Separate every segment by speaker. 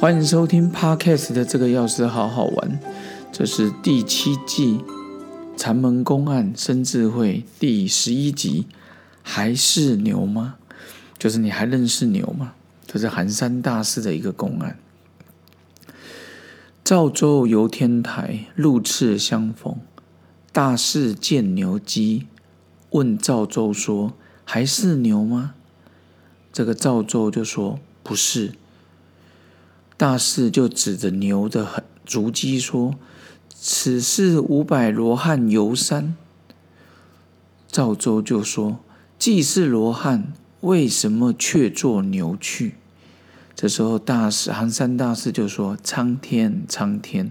Speaker 1: 欢迎收听 Podcast 的这个钥匙好好玩，这是第七季禅门公案生智慧第十一集，还是牛吗？就是你还认识牛吗？这是寒山大师的一个公案。赵州游天台，路次相逢，大士见牛鸡，问赵州说：“还是牛吗？”这个赵州就说：“不是。”大士就指着牛的足迹说：“此是五百罗汉游山。”赵州就说：“既是罗汉，为什么却做牛去？”这时候，大士寒山大士就说：“苍天，苍天！”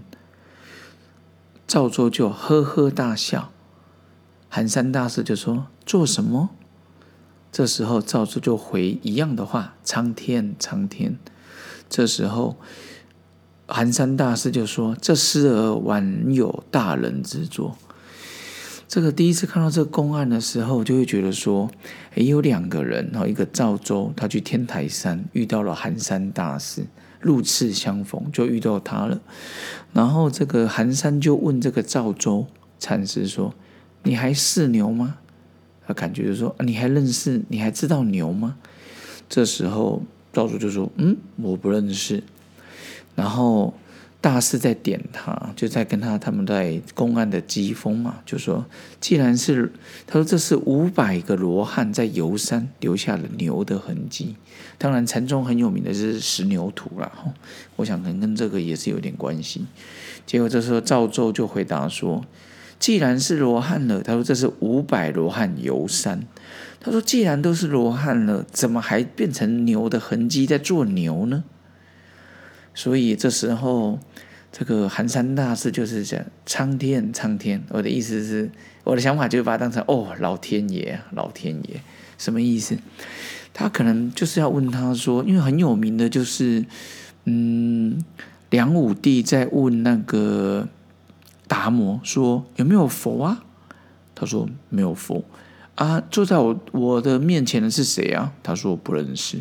Speaker 1: 赵州就呵呵大笑。寒山大士就说：“做什么？”这时候，赵州就回一样的话：“苍天，苍天！”这时候，寒山大师就说：“这诗儿晚有大人之作。”这个第一次看到这个公案的时候，就会觉得说：“诶，有两个人，然后一个赵州，他去天台山遇到了寒山大师，路次相逢，就遇到他了。然后这个寒山就问这个赵州禅师说：‘你还是牛吗？’他感觉就说：‘你还认识？你还知道牛吗？’这时候。赵州就说：“嗯，我不认识。”然后大师在点他，就在跟他他们在公安的机锋嘛，就说：“既然是他说这是五百个罗汉在游山留下了牛的痕迹，当然禅宗很有名的是石牛图了，我想可能跟这个也是有点关系。”结果这时候赵州就回答说：“既然是罗汉了，他说这是五百罗汉游山。”他说：“既然都是罗汉了，怎么还变成牛的痕迹在做牛呢？”所以这时候，这个寒山大师就是讲：“苍天，苍天！”我的意思是，我的想法就是把它当成“哦，老天爷，老天爷”，什么意思？他可能就是要问他说，因为很有名的就是，嗯，梁武帝在问那个达摩说：“有没有佛啊？”他说：“没有佛。”啊，坐在我我的面前的是谁啊？他说不认识。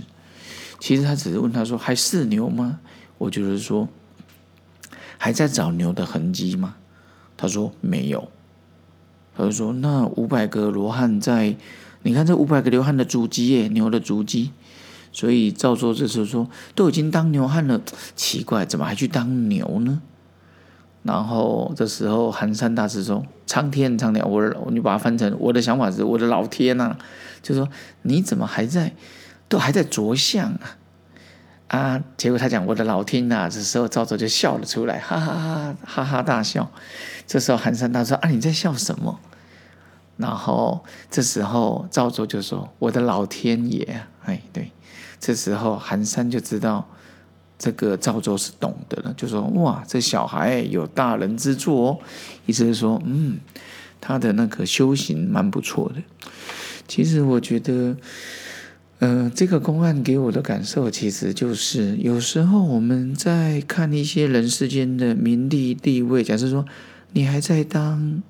Speaker 1: 其实他只是问他说还是牛吗？我就是说还在找牛的痕迹吗？他说没有。他就说那五百个罗汉在，你看这五百个罗汉的足迹耶，牛的足迹。所以赵州这时候说都已经当牛汉了，奇怪，怎么还去当牛呢？然后这时候寒山大师说：“苍天，苍天，我我你把它翻成我的想法是，我的老天呐，就说你怎么还在，都还在着相啊？啊！结果他讲我的老天呐，这时候赵州就笑了出来，哈哈哈，哈哈大笑。这时候寒山大说：啊，你在笑什么？然后这时候赵州就说：我的老天爷！哎，对，这时候寒山就知道。”这个赵州是懂得了，就说哇，这小孩有大人之作哦，意思是说，嗯，他的那个修行蛮不错的。其实我觉得，呃，这个公案给我的感受，其实就是有时候我们在看一些人世间的名利地位，假设说你还在当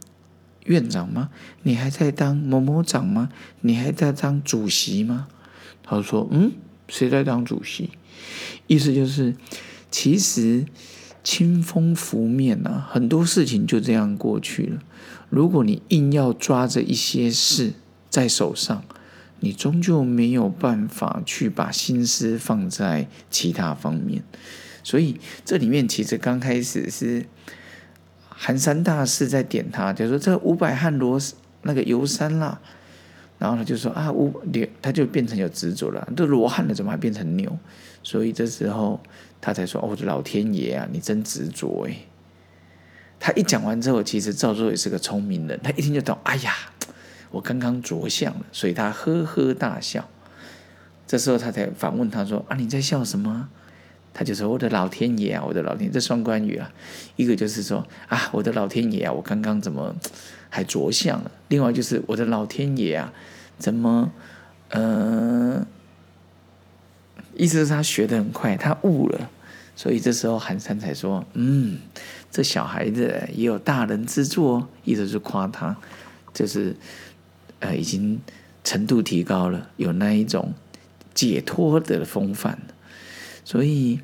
Speaker 1: 院长吗？你还在当某某长吗？你还在当主席吗？他说，嗯，谁在当主席？意思就是，其实清风拂面呐，很多事情就这样过去了。如果你硬要抓着一些事在手上，你终究没有办法去把心思放在其他方面。所以这里面其实刚开始是寒山大师在点他，就说这五百汉罗那个游山啦。然后他就说啊，五牛，他就变成有执着了。都罗汉了，怎么还变成牛？所以这时候他才说：“哦，老天爷啊，你真执着哎！”他一讲完之后，其实赵州也是个聪明人，他一听就懂。哎呀，我刚刚着相了，所以他呵呵大笑。这时候他才反问他说：“啊，你在笑什么？”他就说：“我的老天爷啊，我的老天，这双关语啊，一个就是说啊，我的老天爷啊，我刚刚怎么？”还着相了。另外就是我的老天爷啊，怎么，呃，意思是他学的很快，他悟了，所以这时候寒山才说，嗯，这小孩子也有大人之作，意思是夸他，就是呃，已经程度提高了，有那一种解脱的风范。所以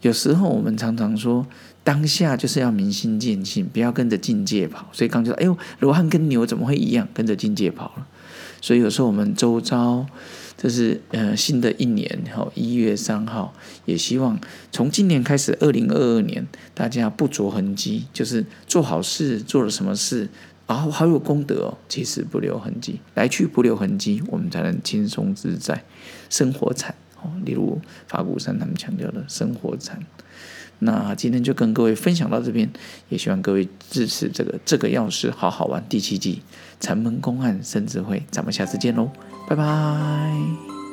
Speaker 1: 有时候我们常常说，当下就是要明心见性，不要跟着境界跑。所以刚就说，哎呦，罗汉跟牛怎么会一样，跟着境界跑了？所以有时候我们周遭，这是呃新的一年，哈，一月三号，也希望从今年开始，二零二二年，大家不着痕迹，就是做好事，做了什么事，然啊，好有功德哦，其实不留痕迹，来去不留痕迹，我们才能轻松自在，生活才例如法鼓山他们强调的生活禅，那今天就跟各位分享到这边，也希望各位支持这个这个钥匙好好玩第七季禅门公案生智慧，咱们下次见喽，拜拜。